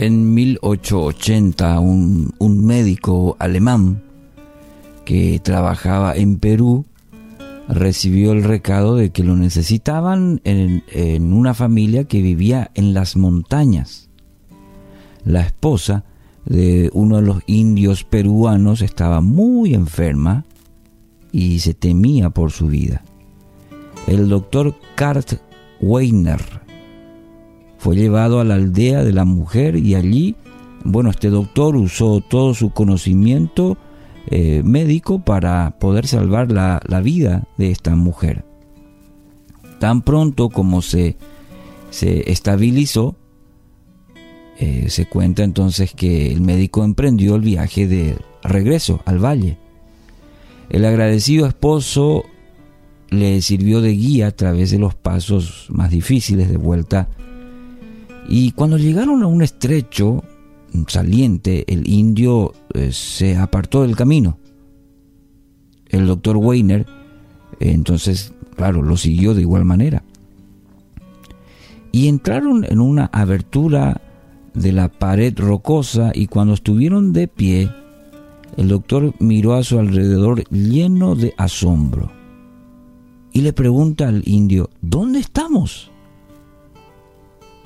En 1880, un, un médico alemán que trabajaba en Perú recibió el recado de que lo necesitaban en, en, una familia que vivía en las montañas. La esposa de uno de los indios peruanos estaba muy enferma y se temía por su vida. El doctor Kurt Weiner fue llevado a la aldea de la mujer y allí, bueno, este doctor usó todo su conocimiento eh, médico para poder salvar la, vida de esta mujer. Tan pronto como se, se estabilizó, eh, se cuenta entonces que el médico emprendió el viaje de regreso al valle. El agradecido esposo le sirvió de guía a través de los pasos más difíciles de vuelta y cuando llegaron a un estrecho saliente, el indio eh, se apartó del camino. El doctor Weiner, entonces, claro, lo siguió de igual manera. Y entraron en una abertura de la pared rocosa y cuando estuvieron de pie, el doctor miró a su alrededor lleno de asombro y le pregunta al indio, ¿dónde estamos?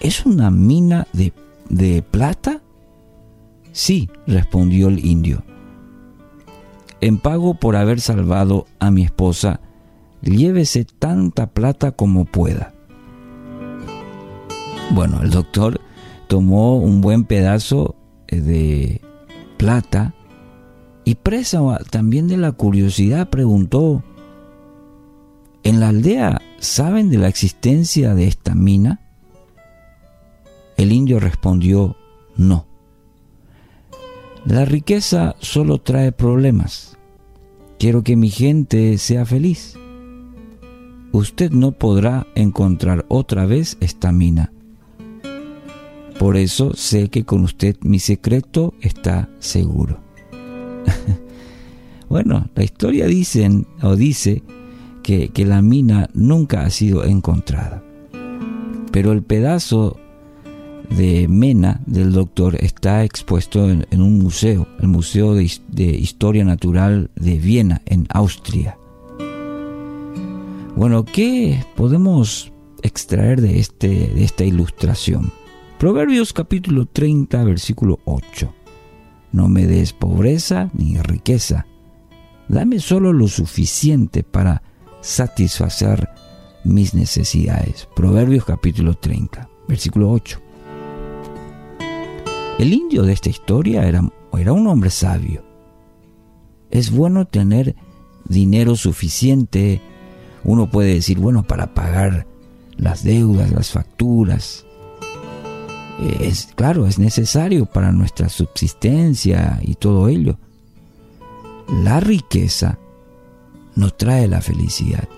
¿Es una mina de, de plata? Sí, respondió el indio. En pago por haber salvado a mi esposa, llévese tanta plata como pueda. Bueno, el doctor tomó un buen pedazo eh, de plata y presa también de la curiosidad preguntó, ¿en la aldea saben de la existencia de esta mina? El indio respondió, no. La riqueza solo trae problemas. Quiero que mi gente sea feliz. Usted no podrá encontrar otra vez esta mina. Por eso sé que con usted mi secreto está seguro. bueno, la historia dice o dice que, que la mina nunca ha sido encontrada. Pero el pedazo de Mena del doctor está expuesto en, un museo, el Museo de, Historia Natural de Viena, en Austria. Bueno, ¿qué podemos extraer de, este, de esta ilustración? Proverbios capítulo 30, versículo 8. No me des pobreza ni riqueza. Dame solo lo suficiente para satisfacer mis necesidades. Proverbios capítulo 30, versículo 8. El indio de esta historia era, era un hombre sabio. Es bueno tener dinero suficiente. Uno puede decir, bueno, para pagar las deudas, las facturas. Es claro, es necesario para nuestra subsistencia y todo ello. La riqueza nos trae la felicidad.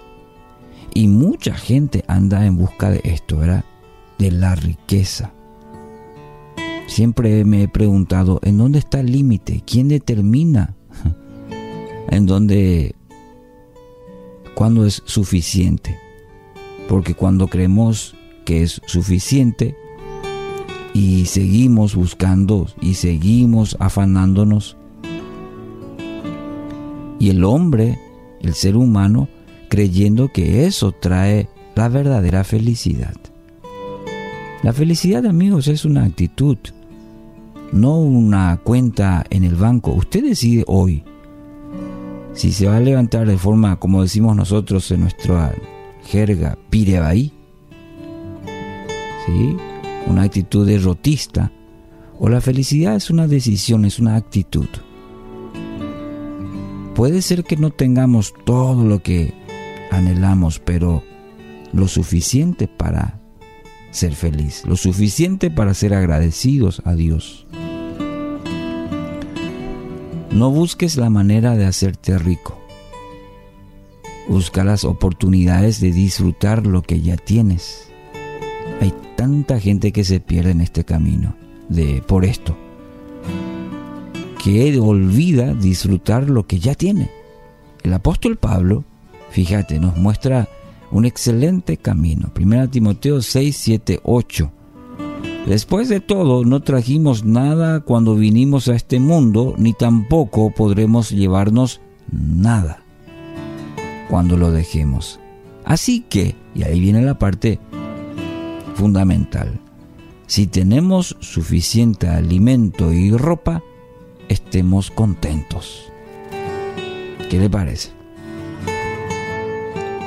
Y mucha gente anda en busca de esto, ¿verdad? De la riqueza. Siempre me he preguntado, ¿en dónde está el límite? ¿Quién determina? ¿En dónde? ¿Cuándo es suficiente? Porque cuando creemos que es suficiente y seguimos buscando y seguimos afanándonos, y el hombre, el ser humano, creyendo que eso trae la verdadera felicidad. La felicidad, amigos, es una actitud, no una cuenta en el banco. Usted decide hoy si se va a levantar de forma, como decimos nosotros en nuestra jerga, pirebaí, ¿sí? una actitud derrotista, o la felicidad es una decisión, es una actitud. Puede ser que no tengamos todo lo que anhelamos, pero lo suficiente para ser feliz, lo suficiente para ser agradecidos a Dios. No busques la manera de hacerte rico. Busca las oportunidades de disfrutar lo que ya tienes. Hay tanta gente que se pierde en este camino de por esto que olvida disfrutar lo que ya tiene. El apóstol Pablo, fíjate, nos muestra un excelente camino. 1 Timoteo 6, 7, 8. Después de todo, no trajimos nada cuando vinimos a este mundo, ni tampoco podremos llevarnos nada cuando lo dejemos. Así que, y ahí viene la parte fundamental, si tenemos suficiente alimento y ropa, estemos contentos. ¿Qué le parece?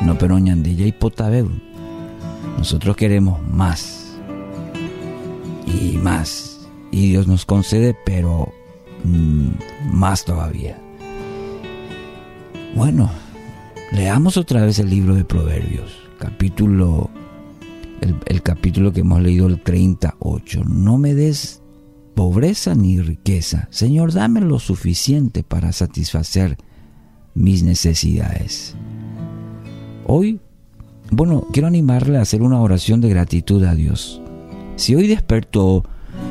No pero ñandilla y potabeu. Nosotros queremos más y más. Y Dios nos concede, pero mm, más todavía. Bueno, leamos otra vez el libro de Proverbios, capítulo, el, capítulo que hemos leído, el 38. No me des pobreza ni riqueza. Señor, dame lo suficiente para satisfacer mis necesidades. Hoy, bueno, quiero animarle a hacer una oración de gratitud a Dios. Si hoy despertó,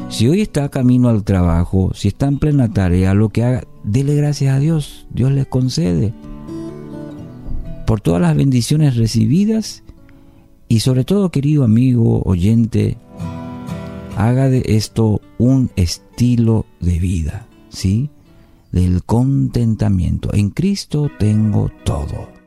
si hoy está camino al trabajo, si está en plena tarea, lo que haga, dele gracias a Dios. Dios le concede. Por todas las bendiciones recibidas y sobre todo, querido amigo, oyente, haga de esto un estilo de vida, ¿sí? Del contentamiento. En Cristo tengo todo.